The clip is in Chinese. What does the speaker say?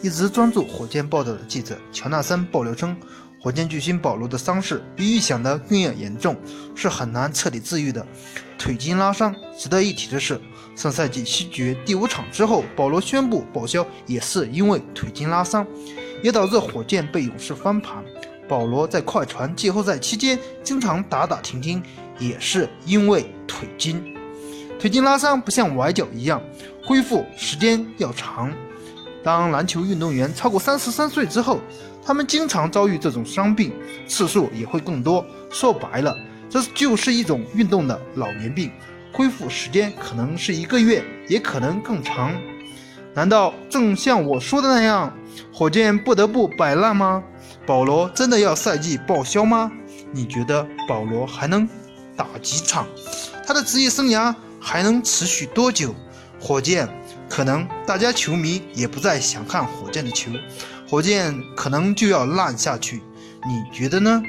一直专注火箭报道的记者乔纳森爆料称，火箭巨星保罗的伤势比预想的更要严重，是很难彻底治愈的腿筋拉伤。值得一提的是，上赛季西决第五场之后，保罗宣布报销，也是因为腿筋拉伤，也导致火箭被勇士翻盘。保罗在快船季后赛期间经常打打停停，也是因为腿筋。腿筋拉伤不像崴脚一样，恢复时间要长。当篮球运动员超过三十三岁之后，他们经常遭遇这种伤病，次数也会更多。说白了，这就是一种运动的老年病，恢复时间可能是一个月，也可能更长。难道正像我说的那样，火箭不得不摆烂吗？保罗真的要赛季报销吗？你觉得保罗还能打几场？他的职业生涯还能持续多久？火箭？可能大家球迷也不再想看火箭的球，火箭可能就要烂下去，你觉得呢？